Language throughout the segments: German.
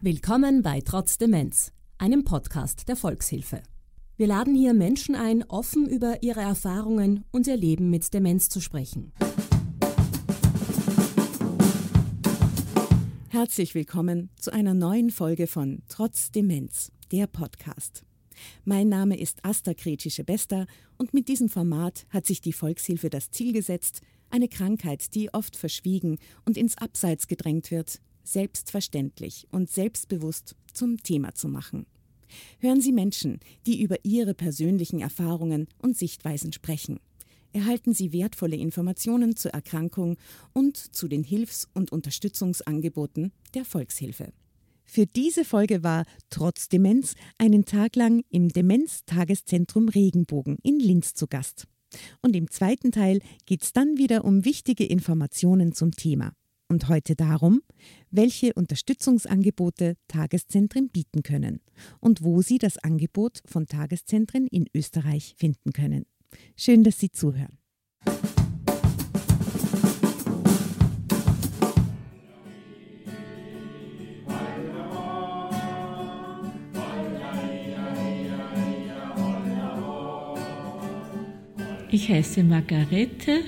Willkommen bei Trotz Demenz, einem Podcast der Volkshilfe. Wir laden hier Menschen ein, offen über ihre Erfahrungen und ihr Leben mit Demenz zu sprechen. Herzlich willkommen zu einer neuen Folge von Trotz Demenz, der Podcast. Mein Name ist Asta Kretschischebester und mit diesem Format hat sich die Volkshilfe das Ziel gesetzt, eine Krankheit, die oft verschwiegen und ins Abseits gedrängt wird, selbstverständlich und selbstbewusst zum Thema zu machen. Hören Sie Menschen, die über ihre persönlichen Erfahrungen und Sichtweisen sprechen. Erhalten Sie wertvolle Informationen zur Erkrankung und zu den Hilfs- und Unterstützungsangeboten der Volkshilfe. Für diese Folge war Trotz Demenz einen Tag lang im Demenz-Tageszentrum Regenbogen in Linz zu Gast. Und im zweiten Teil geht es dann wieder um wichtige Informationen zum Thema. Und heute darum, welche Unterstützungsangebote Tageszentren bieten können und wo Sie das Angebot von Tageszentren in Österreich finden können. Schön, dass Sie zuhören. Ich heiße Margarete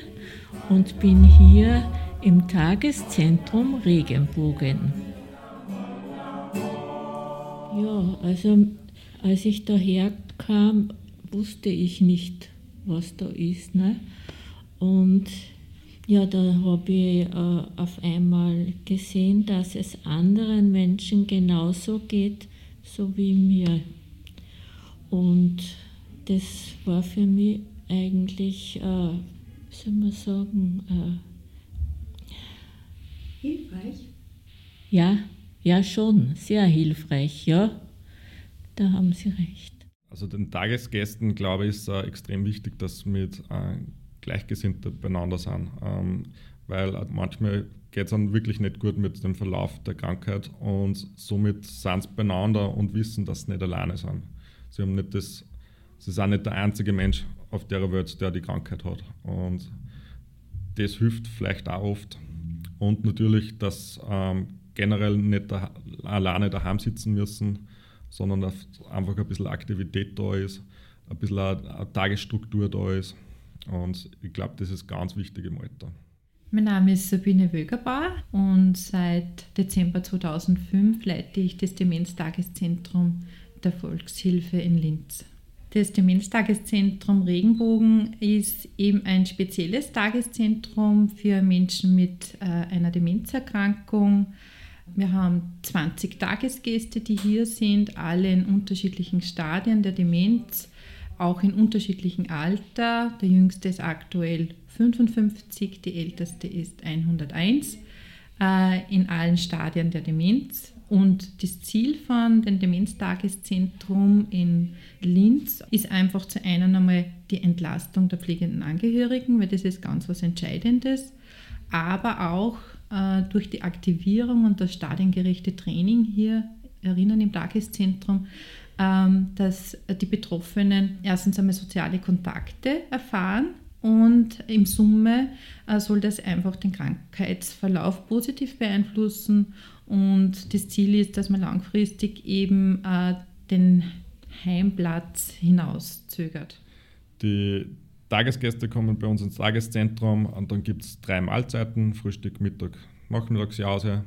und bin hier im Tageszentrum Regenbogen. Ja, also als ich daher kam, wusste ich nicht, was da ist. Ne? Und ja, da habe ich äh, auf einmal gesehen, dass es anderen Menschen genauso geht, so wie mir. Und das war für mich eigentlich, äh, soll man sagen, äh, hilfreich? Ja, ja schon, sehr hilfreich, ja. Da haben Sie recht. Also den Tagesgästen, glaube ich, ist äh, extrem wichtig, dass mit äh, Gleichgesinnte beieinander sind, ähm, weil manchmal geht es dann wirklich nicht gut mit dem Verlauf der Krankheit und somit sind sie beieinander und wissen, dass sie nicht alleine sind. Sie haben nicht das, sie sind nicht der einzige Mensch auf der Welt, der die Krankheit hat. Und das hilft vielleicht auch oft. Und natürlich, dass ähm, generell nicht da, alleine daheim sitzen müssen, sondern einfach ein bisschen Aktivität da ist, ein bisschen eine Tagesstruktur da ist. Und ich glaube, das ist ganz wichtig im Alter. Mein Name ist Sabine Wögerbauer und seit Dezember 2005 leite ich das Demenztageszentrum der Volkshilfe in Linz. Das Demenztageszentrum Regenbogen ist eben ein spezielles Tageszentrum für Menschen mit äh, einer Demenzerkrankung. Wir haben 20 Tagesgäste, die hier sind, alle in unterschiedlichen Stadien der Demenz, auch in unterschiedlichem Alter. Der jüngste ist aktuell 55, die älteste ist 101, äh, in allen Stadien der Demenz. Und das Ziel von dem Demenztageszentrum in Linz ist einfach zu einem einmal die Entlastung der pflegenden Angehörigen, weil das ist ganz was Entscheidendes, aber auch äh, durch die Aktivierung und das stadiengerechte Training hier erinnern im Tageszentrum, ähm, dass die Betroffenen erstens einmal soziale Kontakte erfahren und im Summe äh, soll das einfach den Krankheitsverlauf positiv beeinflussen und das Ziel ist, dass man langfristig eben äh, den Heimplatz hinauszögert. Die Tagesgäste kommen bei uns ins Tageszentrum und dann gibt es drei Mahlzeiten, Frühstück, Mittag, Nachmittagsjause.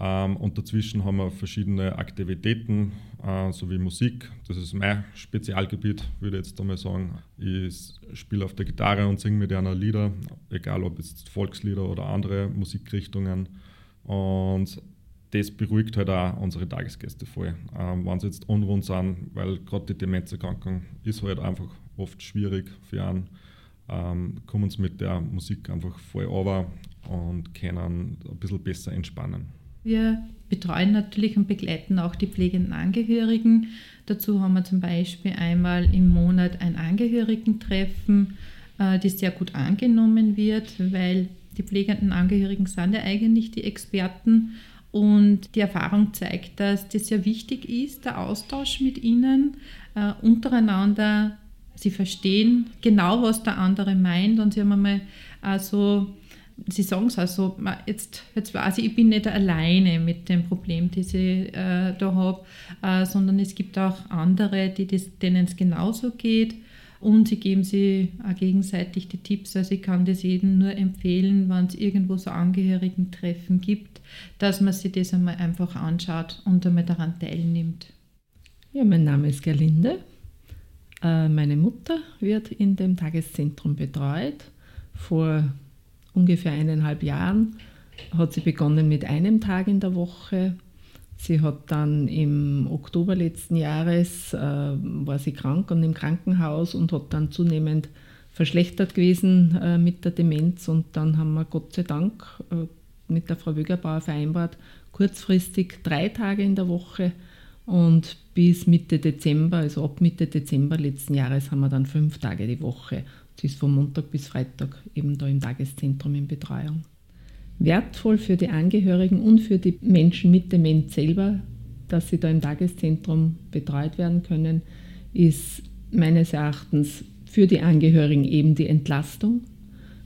Ähm, und dazwischen haben wir verschiedene Aktivitäten, äh, sowie Musik. Das ist mein Spezialgebiet, würde ich jetzt einmal sagen. Ich spiele auf der Gitarre und singe mit einer Lieder, egal ob jetzt Volkslieder oder andere Musikrichtungen. Und das beruhigt halt auch unsere Tagesgäste voll. Ähm, wenn sie jetzt unrund sind, weil gerade die Demenzerkrankung ist halt einfach oft schwierig für einen, ähm, kommen sie mit der Musik einfach voll over und können ein bisschen besser entspannen. Wir betreuen natürlich und begleiten auch die pflegenden Angehörigen. Dazu haben wir zum Beispiel einmal im Monat ein Angehörigentreffen, äh, das sehr gut angenommen wird, weil die pflegenden Angehörigen sind ja eigentlich die Experten und die Erfahrung zeigt, dass das sehr wichtig ist, der Austausch mit ihnen äh, untereinander. Sie verstehen genau, was der andere meint und sie haben einmal also Sie sagen es also, jetzt, jetzt weiß ich, ich bin nicht alleine mit dem Problem, das ich äh, da habe, äh, sondern es gibt auch andere, denen es genauso geht. Und sie geben sich auch gegenseitig die Tipps. Also ich kann das jedem nur empfehlen, wenn es irgendwo so Angehörigentreffen gibt, dass man sich das einmal einfach anschaut und einmal daran teilnimmt. Ja, mein Name ist Gerlinde. Äh, meine Mutter wird in dem Tageszentrum betreut. Vor ungefähr eineinhalb Jahren hat sie begonnen mit einem Tag in der Woche. Sie hat dann im Oktober letzten Jahres, äh, war sie krank und im Krankenhaus und hat dann zunehmend verschlechtert gewesen äh, mit der Demenz. Und dann haben wir Gott sei Dank äh, mit der Frau Wögerbauer vereinbart, kurzfristig drei Tage in der Woche und bis Mitte Dezember, also ab Mitte Dezember letzten Jahres, haben wir dann fünf Tage die Woche. Sie ist von Montag bis Freitag eben da im Tageszentrum in Betreuung. Wertvoll für die Angehörigen und für die Menschen mit Demenz selber, dass sie da im Tageszentrum betreut werden können, ist meines Erachtens für die Angehörigen eben die Entlastung,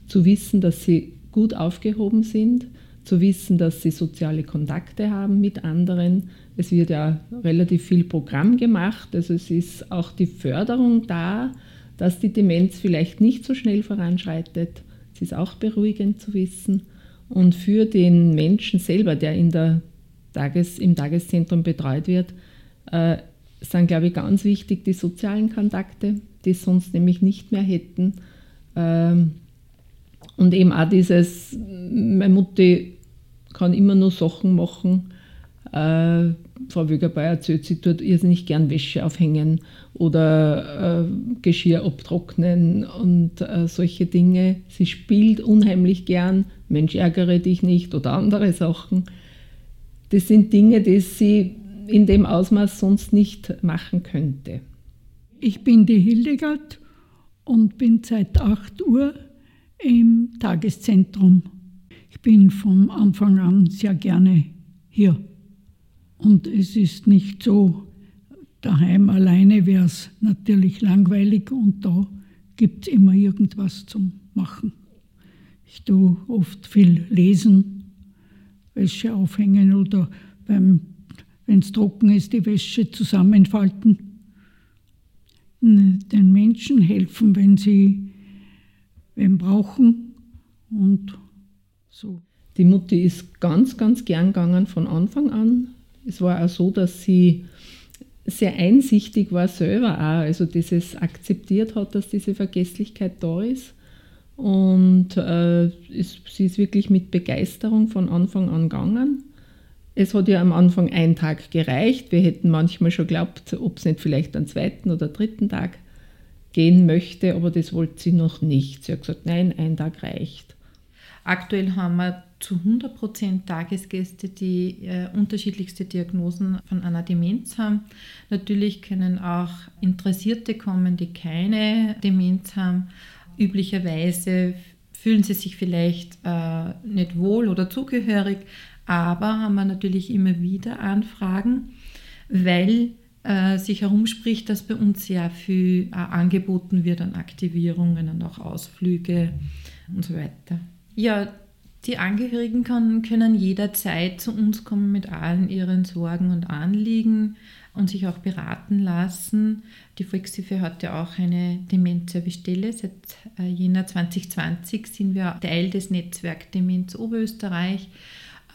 zu wissen, dass sie gut aufgehoben sind, zu wissen, dass sie soziale Kontakte haben mit anderen. Es wird ja relativ viel Programm gemacht, also es ist auch die Förderung da, dass die Demenz vielleicht nicht so schnell voranschreitet. Es ist auch beruhigend zu wissen. Und für den Menschen selber, der in der Tages-, im Tageszentrum betreut wird, äh, sind, glaube ich, ganz wichtig die sozialen Kontakte, die es sonst nämlich nicht mehr hätten. Ähm, und eben auch dieses, meine Mutti kann immer nur Sachen machen. Äh, Frau Wögerbauer erzählt, sie tut irrsinnig gern Wäsche aufhängen oder äh, Geschirr abtrocknen und äh, solche Dinge. Sie spielt unheimlich gern, Mensch, ärgere dich nicht oder andere Sachen. Das sind Dinge, die sie in dem Ausmaß sonst nicht machen könnte. Ich bin die Hildegard und bin seit 8 Uhr im Tageszentrum. Ich bin vom Anfang an sehr gerne hier. Und es ist nicht so, daheim alleine wäre es natürlich langweilig und da gibt es immer irgendwas zum Machen. Ich tue oft viel lesen, Wäsche aufhängen oder wenn es trocken ist, die Wäsche zusammenfalten. Den Menschen helfen, wenn sie wen brauchen und so. Die Mutti ist ganz, ganz gern gegangen von Anfang an. Es war auch so, dass sie sehr einsichtig war selber auch, also dieses akzeptiert hat, dass diese Vergesslichkeit da ist. Und äh, ist, sie ist wirklich mit Begeisterung von Anfang an gegangen. Es hat ja am Anfang ein Tag gereicht. Wir hätten manchmal schon geglaubt, ob es nicht vielleicht am zweiten oder dritten Tag gehen möchte, aber das wollte sie noch nicht. Sie hat gesagt, nein, ein Tag reicht. Aktuell haben wir zu 100% Tagesgäste, die äh, unterschiedlichste Diagnosen von einer Demenz haben. Natürlich können auch Interessierte kommen, die keine Demenz haben. Üblicherweise fühlen sie sich vielleicht äh, nicht wohl oder zugehörig, aber haben wir natürlich immer wieder Anfragen, weil äh, sich herumspricht, dass bei uns sehr viel äh, angeboten wird an Aktivierungen und auch Ausflüge und so weiter. Ja, die Angehörigen kann, können jederzeit zu uns kommen mit allen ihren Sorgen und Anliegen und sich auch beraten lassen. Die Volkshilfe hat ja auch eine Demenzservicestelle. Seit äh, Jänner 2020 sind wir Teil des Netzwerk Demenz Oberösterreich,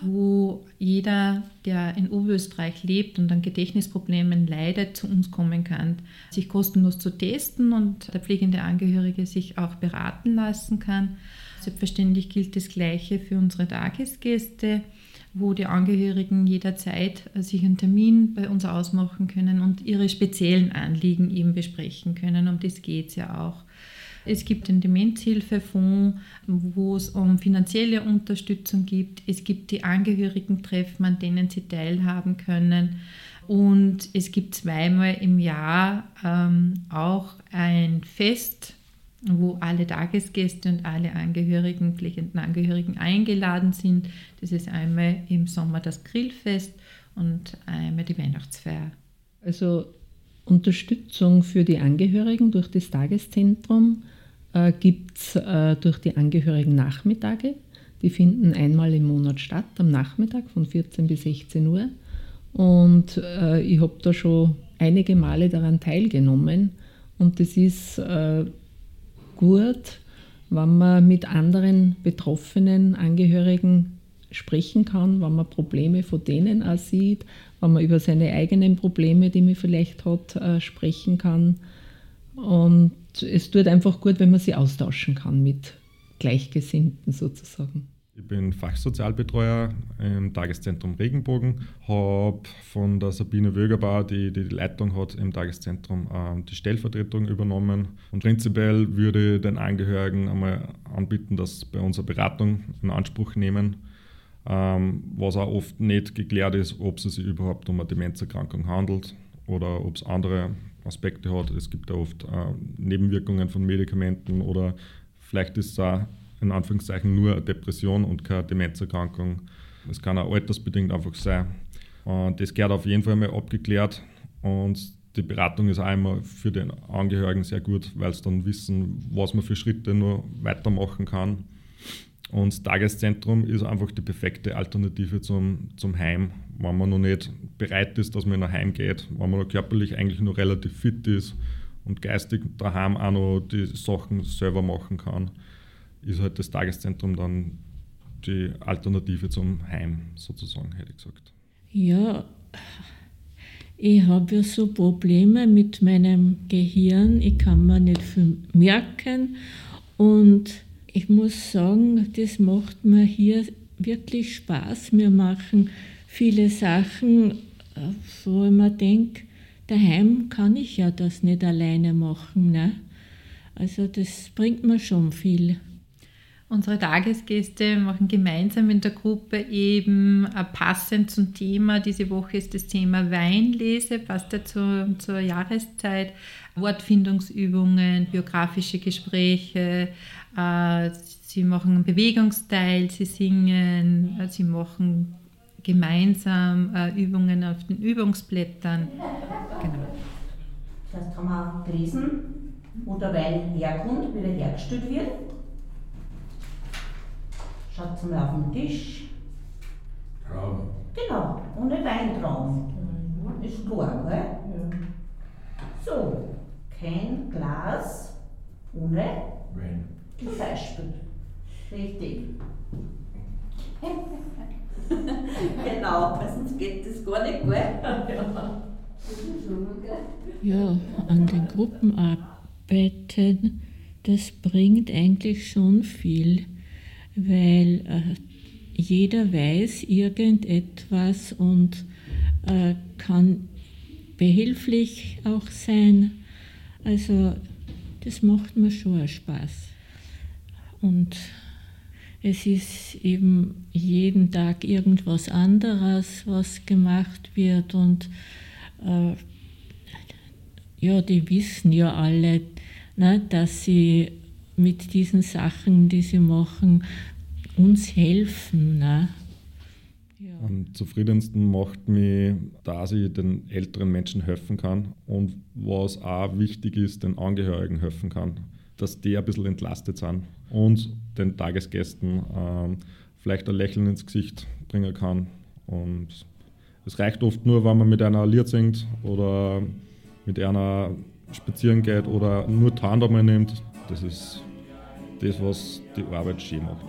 wo jeder, der in Oberösterreich lebt und an Gedächtnisproblemen leidet, zu uns kommen kann, sich kostenlos zu testen und der pflegende Angehörige sich auch beraten lassen kann. Selbstverständlich gilt das Gleiche für unsere Tagesgäste, wo die Angehörigen jederzeit äh, sich einen Termin bei uns ausmachen können und ihre speziellen Anliegen eben besprechen können. Um das geht es ja auch. Es gibt den Demenzhilfefonds, wo es um finanzielle Unterstützung gibt. Es gibt die Angehörigentreffen, an denen sie teilhaben können. Und es gibt zweimal im Jahr ähm, auch ein Fest, wo alle Tagesgäste und alle Angehörigen, pflegenden Angehörigen eingeladen sind. Das ist einmal im Sommer das Grillfest und einmal die Weihnachtsfeier. Also Unterstützung für die Angehörigen durch das Tageszentrum äh, gibt es äh, durch die Angehörigen Nachmittage. Die finden einmal im Monat statt, am Nachmittag von 14 bis 16 Uhr. Und äh, ich habe da schon einige Male daran teilgenommen. Und das ist äh, gut, wenn man mit anderen betroffenen Angehörigen sprechen kann, wenn man Probleme von denen auch sieht, wenn man über seine eigenen Probleme, die man vielleicht hat, äh, sprechen kann. Und es tut einfach gut, wenn man sie austauschen kann mit Gleichgesinnten sozusagen. Ich bin Fachsozialbetreuer im Tageszentrum Regenbogen, habe von der Sabine Wögerbauer, die, die Leitung hat im Tageszentrum, äh, die Stellvertretung übernommen. Und prinzipiell würde ich den Angehörigen einmal anbieten, dass sie bei unserer Beratung in Anspruch nehmen, ähm, was auch oft nicht geklärt ist, ob es sich überhaupt um eine Demenzerkrankung handelt oder ob es andere Aspekte hat. Es gibt ja oft äh, Nebenwirkungen von Medikamenten oder vielleicht ist es auch in Anführungszeichen nur eine Depression und keine Demenzerkrankung. Es kann auch altersbedingt einfach sein. Und das gehört auf jeden Fall mal abgeklärt und die Beratung ist immer für den Angehörigen sehr gut, weil sie dann wissen, was man für Schritte nur weitermachen kann. Und das Tageszentrum ist einfach die perfekte Alternative zum, zum Heim, wenn man noch nicht bereit ist, dass man ein Heim geht, wenn man körperlich eigentlich noch relativ fit ist und geistig daheim auch noch die Sachen selber machen kann ist halt das Tageszentrum dann die Alternative zum Heim sozusagen, hätte ich gesagt. Ja, ich habe ja so Probleme mit meinem Gehirn. Ich kann mir nicht viel merken. Und ich muss sagen, das macht mir hier wirklich Spaß. Wir machen viele Sachen, wo ich mir denke, daheim kann ich ja das nicht alleine machen. Ne? Also das bringt mir schon viel. Unsere Tagesgäste machen gemeinsam in der Gruppe eben äh, passend zum Thema. Diese Woche ist das Thema Weinlese, passt ja zur, Jahreszeit. Wortfindungsübungen, biografische Gespräche. Äh, sie machen einen Bewegungsteil, sie singen, äh, sie machen gemeinsam Übungen auf den Übungsblättern. Genau. Das heißt, haben wir gelesen, wo der Wein herkommt, wie der hergestellt wird. Schaut mal auf den Tisch. Trauben. Genau, ohne Weintrauben. Mhm. Ist klar, gell? Ja. So, kein Glas ohne Wein. Zum Beispiel. Richtig. genau, weil sonst geht das gar nicht, gell? Ja, an den Gruppenarbeiten, das bringt eigentlich schon viel weil äh, jeder weiß irgendetwas und äh, kann behilflich auch sein. Also das macht mir schon Spaß. Und es ist eben jeden Tag irgendwas anderes, was gemacht wird. Und äh, ja, die wissen ja alle, ne, dass sie mit diesen Sachen, die sie machen, uns helfen. Ne? Ja. Am zufriedensten macht mich, dass ich den älteren Menschen helfen kann und was auch wichtig ist, den Angehörigen helfen kann, dass die ein bisschen entlastet sind und den Tagesgästen ähm, vielleicht ein Lächeln ins Gesicht bringen kann. Und es reicht oft nur, wenn man mit einer Lied singt oder mit einer spazieren geht oder nur einmal nimmt. Das ist das, was die Arbeit schön macht.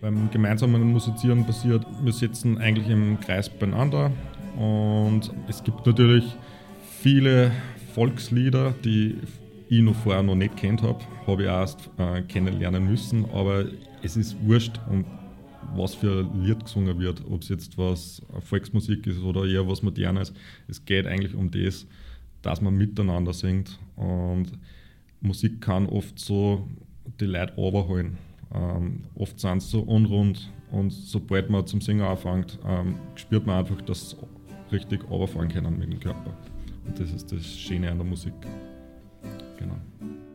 Beim gemeinsamen Musizieren passiert, wir sitzen eigentlich im Kreis beieinander und es gibt natürlich viele Volkslieder, die ich noch vorher noch nicht kennt habe, habe ich erst äh, kennenlernen müssen, aber es ist wurscht, um was für ein Lied gesungen wird, ob es jetzt was Volksmusik ist oder eher was Modernes. Es geht eigentlich um das, dass man miteinander singt und Musik kann oft so die Leute overholen. Ähm, oft sind sie so unrund und sobald man zum Singen anfängt, ähm, spürt man einfach, dass sie richtig overfahren können mit dem Körper. Und das ist das Schöne an der Musik. Genau.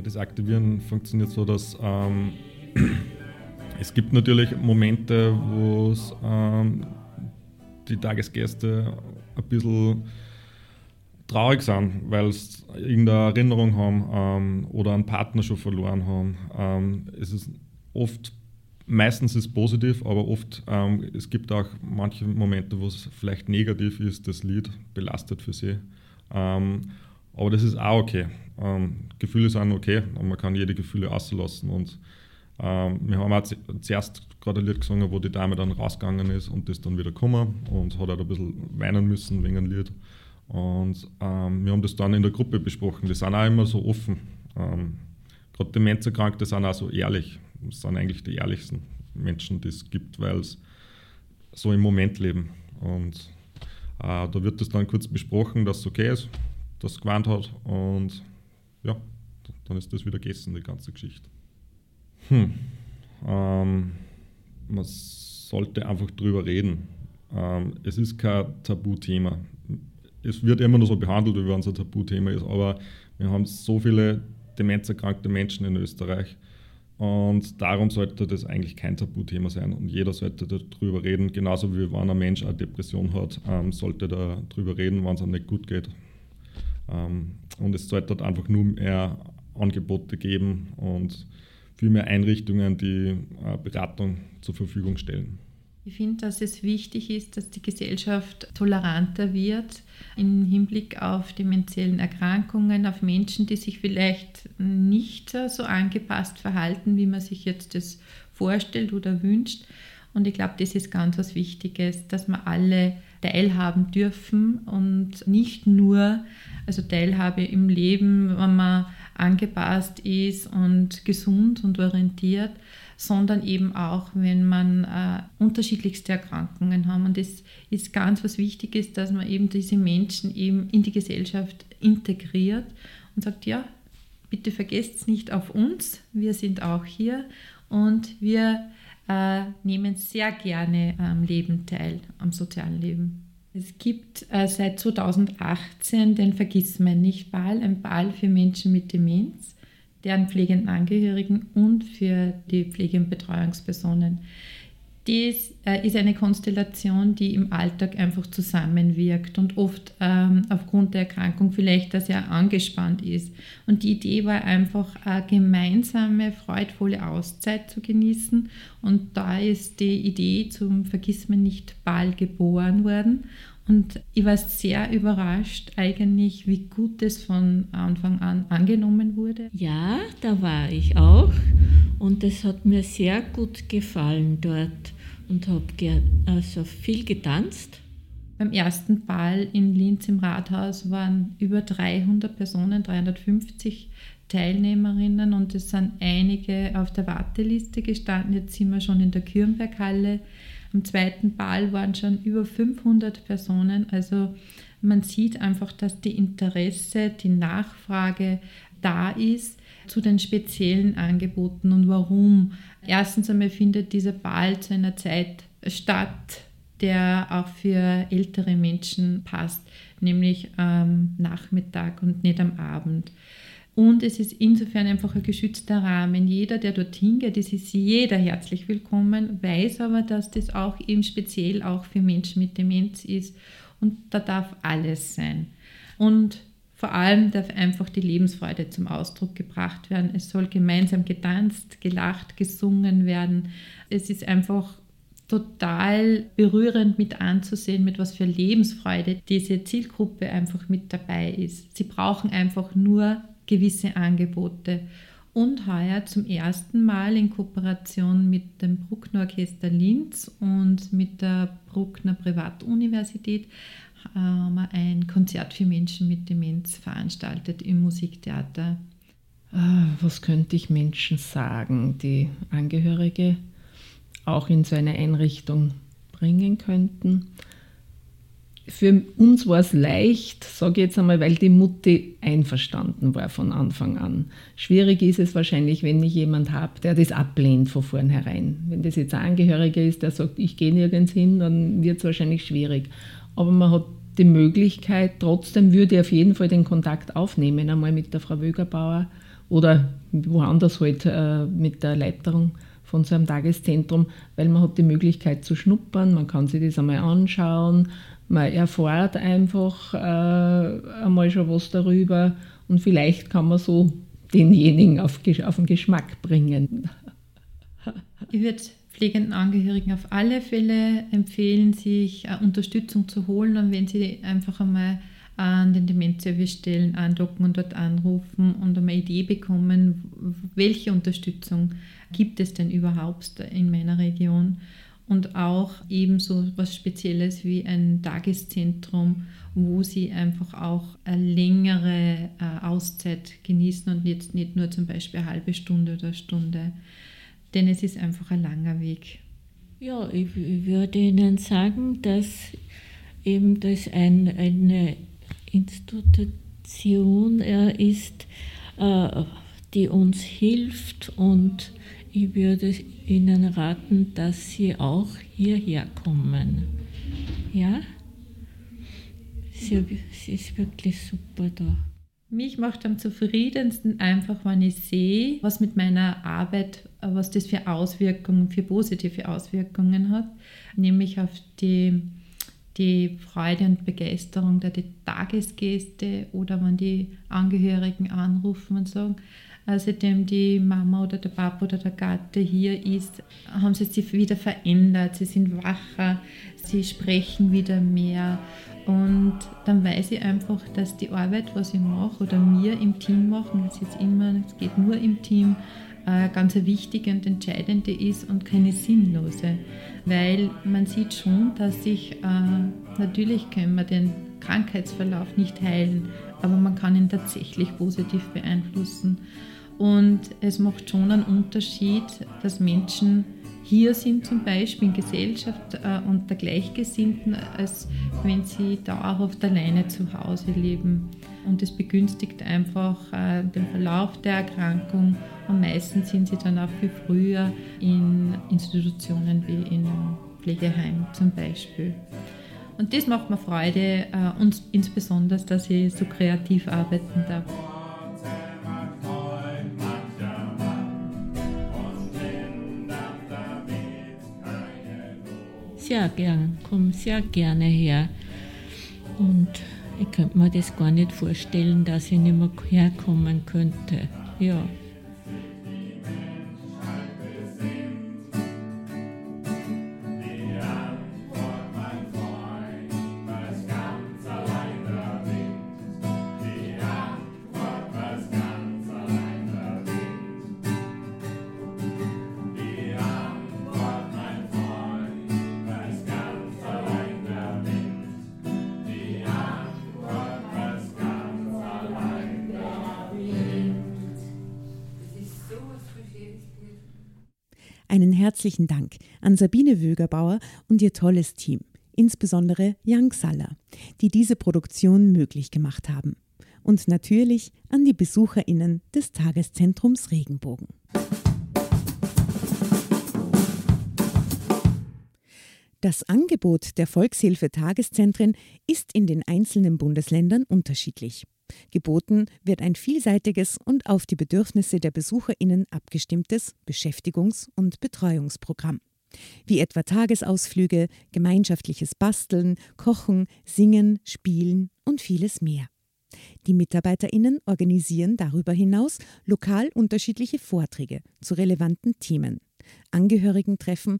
Ja, das Aktivieren funktioniert so, dass ähm, es gibt natürlich Momente, wo ähm, die Tagesgäste ein bisschen traurig sind, weil sie irgendeine Erinnerung haben ähm, oder einen Partner schon verloren haben. Ähm, es ist oft, meistens ist es positiv, aber oft, ähm, es gibt auch manche Momente, wo es vielleicht negativ ist, das Lied belastet für sie. Ähm, aber das ist auch okay. Ähm, Gefühle sind okay und man kann jede Gefühle auslassen. Und ähm, wir haben auch zuerst gerade ein Lied gesungen, wo die Dame dann rausgegangen ist und das dann wieder gekommen und hat auch ein bisschen weinen müssen wegen einem Lied. Und ähm, wir haben das dann in der Gruppe besprochen. Die sind auch immer so offen. Ähm, Gerade Demenzerkrankte sind auch so ehrlich. Das sind eigentlich die ehrlichsten Menschen, die es gibt, weil sie so im Moment leben. Und äh, da wird das dann kurz besprochen, dass es okay ist, dass es gewarnt hat. Und ja, dann ist das wieder gegessen, die ganze Geschichte. Hm. Ähm, man sollte einfach drüber reden. Ähm, es ist kein Tabuthema es wird immer noch so behandelt, wie wenn es ein Tabuthema ist, aber wir haben so viele demenzerkrankte Menschen in Österreich und darum sollte das eigentlich kein Tabuthema sein und jeder sollte darüber reden, genauso wie wenn ein Mensch eine Depression hat, ähm, sollte darüber reden, wenn es ihm nicht gut geht. Ähm, und es sollte dort einfach nur mehr Angebote geben und viel mehr Einrichtungen, die äh, Beratung zur Verfügung stellen. Ich finde, dass es wichtig ist, dass die Gesellschaft toleranter wird im Hinblick auf dementiellen Erkrankungen, auf Menschen, die sich vielleicht nicht so angepasst verhalten, wie man sich jetzt das vorstellt oder wünscht. Und ich glaube, das ist ganz was Wichtiges, dass wir alle teilhaben dürfen und nicht nur, also Teilhabe im Leben, wenn man angepasst ist und gesund und orientiert, sondern eben auch, wenn man äh, unterschiedlichste Erkrankungen haben. Und das ist ganz was Wichtiges, dass man eben diese Menschen eben in die Gesellschaft integriert und sagt, ja, bitte vergesst es nicht auf uns, wir sind auch hier und wir äh, nehmen sehr gerne am Leben teil, am sozialen Leben. Es gibt äh, seit 2018 den Vergissmeinnicht-Ball, ein Ball für Menschen mit Demenz deren pflegenden Angehörigen und für die Pflege- und Betreuungspersonen. Dies äh, ist eine Konstellation, die im Alltag einfach zusammenwirkt und oft ähm, aufgrund der Erkrankung vielleicht sehr angespannt ist. Und die Idee war einfach, eine gemeinsame, freudvolle Auszeit zu genießen. Und da ist die Idee zum Vergissmen nicht Ball geboren worden. Und ich war sehr überrascht eigentlich, wie gut es von Anfang an angenommen wurde. Ja, da war ich auch und es hat mir sehr gut gefallen dort und habe also viel getanzt. Beim ersten Ball in Linz im Rathaus waren über 300 Personen, 350 Teilnehmerinnen und es sind einige auf der Warteliste gestanden. Jetzt sind wir schon in der Kürnberghalle am zweiten Ball waren schon über 500 Personen. Also man sieht einfach, dass die Interesse, die Nachfrage da ist zu den speziellen Angeboten und warum. Erstens einmal findet dieser Ball zu einer Zeit statt, der auch für ältere Menschen passt, nämlich am Nachmittag und nicht am Abend. Und es ist insofern einfach ein geschützter Rahmen. Jeder, der dorthin geht, es ist jeder herzlich willkommen, weiß aber, dass das auch eben speziell auch für Menschen mit Demenz ist. Und da darf alles sein. Und vor allem darf einfach die Lebensfreude zum Ausdruck gebracht werden. Es soll gemeinsam getanzt, gelacht, gesungen werden. Es ist einfach total berührend mit anzusehen, mit was für Lebensfreude diese Zielgruppe einfach mit dabei ist. Sie brauchen einfach nur gewisse Angebote. Und heuer zum ersten Mal in Kooperation mit dem Bruckner Orchester Linz und mit der Bruckner Privatuniversität wir ein Konzert für Menschen mit Demenz veranstaltet im Musiktheater. Ah, was könnte ich Menschen sagen, die Angehörige auch in so eine Einrichtung bringen könnten? für uns war es leicht, sage ich jetzt einmal, weil die Mutti einverstanden war von Anfang an. Schwierig ist es wahrscheinlich, wenn ich jemand habe, der das ablehnt von vornherein. Wenn das jetzt ein Angehöriger ist, der sagt, ich gehe nirgends hin, dann wird es wahrscheinlich schwierig. Aber man hat die Möglichkeit, trotzdem würde ich auf jeden Fall den Kontakt aufnehmen, einmal mit der Frau Wögerbauer oder woanders halt äh, mit der Erleichterung von so einem Tageszentrum, weil man hat die Möglichkeit zu schnuppern, man kann sich das einmal anschauen, man erfährt einfach äh, einmal schon was darüber und vielleicht kann man so denjenigen auf, auf den Geschmack bringen. Ich würde pflegenden Angehörigen auf alle Fälle empfehlen, sich äh, Unterstützung zu holen und wenn sie einfach einmal an den Demenzservicestellen andocken und dort anrufen und eine Idee bekommen, welche Unterstützung gibt es denn überhaupt in meiner Region? Und auch ebenso was Spezielles wie ein Tageszentrum, wo sie einfach auch eine längere äh, Auszeit genießen und jetzt nicht nur zum Beispiel eine halbe Stunde oder Stunde, denn es ist einfach ein langer Weg. Ja, ich, würde Ihnen sagen, dass eben das ein, eine Institution ist, äh, die uns hilft und ich würde Ihnen raten, dass Sie auch hierher kommen. Ja? Sie, sie ist wirklich super da. Mich macht am zufriedensten einfach, wenn ich sehe, was mit meiner Arbeit, was das für Auswirkungen, für positive Auswirkungen hat, nämlich auf die die Freude und Begeisterung der Tagesgäste oder wenn die Angehörigen anrufen und sagen, seitdem die Mama oder der Papa oder der Gatte hier ist, haben sie sich wieder verändert, sie sind wacher, sie sprechen wieder mehr. Und dann weiß ich einfach, dass die Arbeit, was ich mache oder wir im Team machen, es ist immer, es geht nur im Team, äh, ganz eine wichtige und entscheidende ist und keine sinnlose. Weil man sieht schon, dass sich, äh, natürlich können wir den Krankheitsverlauf nicht heilen, aber man kann ihn tatsächlich positiv beeinflussen. Und es macht schon einen Unterschied, dass Menschen hier sind zum Beispiel in Gesellschaft äh, unter Gleichgesinnten, als wenn sie dauerhaft alleine zu Hause leben. Und es begünstigt einfach äh, den Verlauf der Erkrankung und meistens sind sie dann auch viel früher in Institutionen wie in Pflegeheim zum Beispiel. Und das macht mir Freude äh, und insbesondere, dass ich so kreativ arbeiten darf. sehr gern, komme sehr gerne her. Und ich könnte mir das gar nicht vorstellen, dass ich nicht mehr herkommen könnte. Ja. Einen herzlichen Dank an Sabine Wögerbauer und ihr tolles Team, insbesondere Jan Saller, die diese Produktion möglich gemacht haben. Und natürlich an die BesucherInnen des Tageszentrums Regenbogen. Das Angebot der Volkshilfe-Tageszentren ist in den einzelnen Bundesländern unterschiedlich. Geboten wird ein vielseitiges und auf die Bedürfnisse der Besucherinnen abgestimmtes Beschäftigungs- und Betreuungsprogramm, wie etwa Tagesausflüge, gemeinschaftliches Basteln, Kochen, Singen, Spielen und vieles mehr. Die Mitarbeiterinnen organisieren darüber hinaus lokal unterschiedliche Vorträge zu relevanten Themen, Angehörigentreffen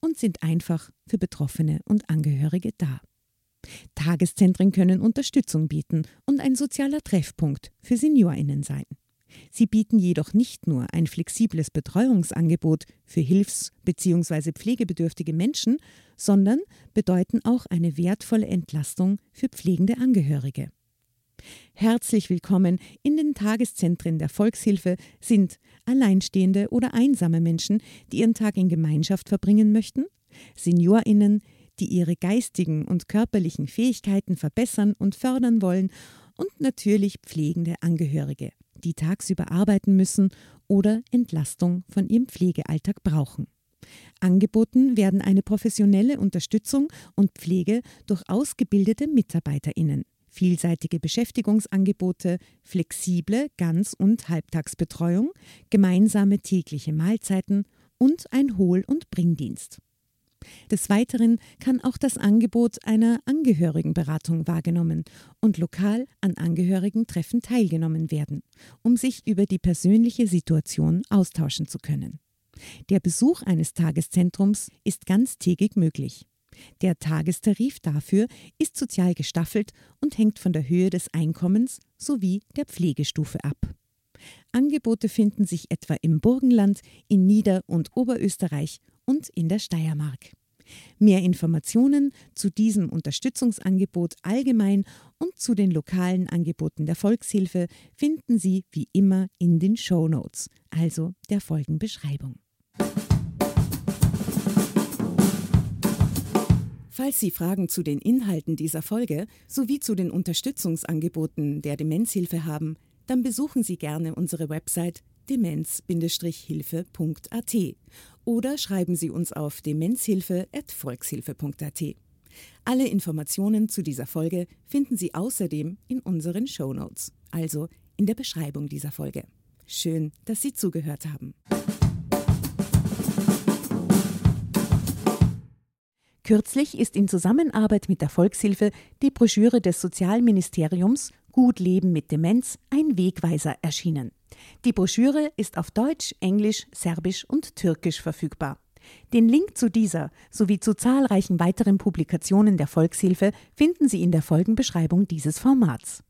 und sind einfach für Betroffene und Angehörige da. Tageszentren können Unterstützung bieten und ein sozialer Treffpunkt für Seniorinnen sein. Sie bieten jedoch nicht nur ein flexibles Betreuungsangebot für hilfs- bzw. pflegebedürftige Menschen, sondern bedeuten auch eine wertvolle Entlastung für pflegende Angehörige. Herzlich willkommen in den Tageszentren der Volkshilfe sind alleinstehende oder einsame Menschen, die ihren Tag in Gemeinschaft verbringen möchten, Seniorinnen, die ihre geistigen und körperlichen Fähigkeiten verbessern und fördern wollen und natürlich pflegende Angehörige, die tagsüber arbeiten müssen oder Entlastung von ihrem Pflegealltag brauchen. Angeboten werden eine professionelle Unterstützung und Pflege durch ausgebildete Mitarbeiterinnen, vielseitige Beschäftigungsangebote, flexible Ganz- und Halbtagsbetreuung, gemeinsame tägliche Mahlzeiten und ein Hohl- und Bringdienst. Des Weiteren kann auch das Angebot einer Angehörigenberatung wahrgenommen und lokal an Angehörigentreffen teilgenommen werden, um sich über die persönliche Situation austauschen zu können. Der Besuch eines Tageszentrums ist ganztägig möglich. Der Tagestarif dafür ist sozial gestaffelt und hängt von der Höhe des Einkommens sowie der Pflegestufe ab. Angebote finden sich etwa im Burgenland, in Nieder- und Oberösterreich und in der Steiermark. Mehr Informationen zu diesem Unterstützungsangebot allgemein und zu den lokalen Angeboten der Volkshilfe finden Sie wie immer in den Show Notes, also der Folgenbeschreibung. Falls Sie Fragen zu den Inhalten dieser Folge sowie zu den Unterstützungsangeboten der Demenzhilfe haben, dann besuchen Sie gerne unsere Website demenz-hilfe.at oder schreiben Sie uns auf demenzhilfe.volkshilfe.at. Alle Informationen zu dieser Folge finden Sie außerdem in unseren Show Notes, also in der Beschreibung dieser Folge. Schön, dass Sie zugehört haben. Kürzlich ist in Zusammenarbeit mit der Volkshilfe die Broschüre des Sozialministeriums Gut Leben mit Demenz ein Wegweiser erschienen. Die Broschüre ist auf Deutsch, Englisch, Serbisch und Türkisch verfügbar. Den Link zu dieser sowie zu zahlreichen weiteren Publikationen der Volkshilfe finden Sie in der Folgenbeschreibung dieses Formats.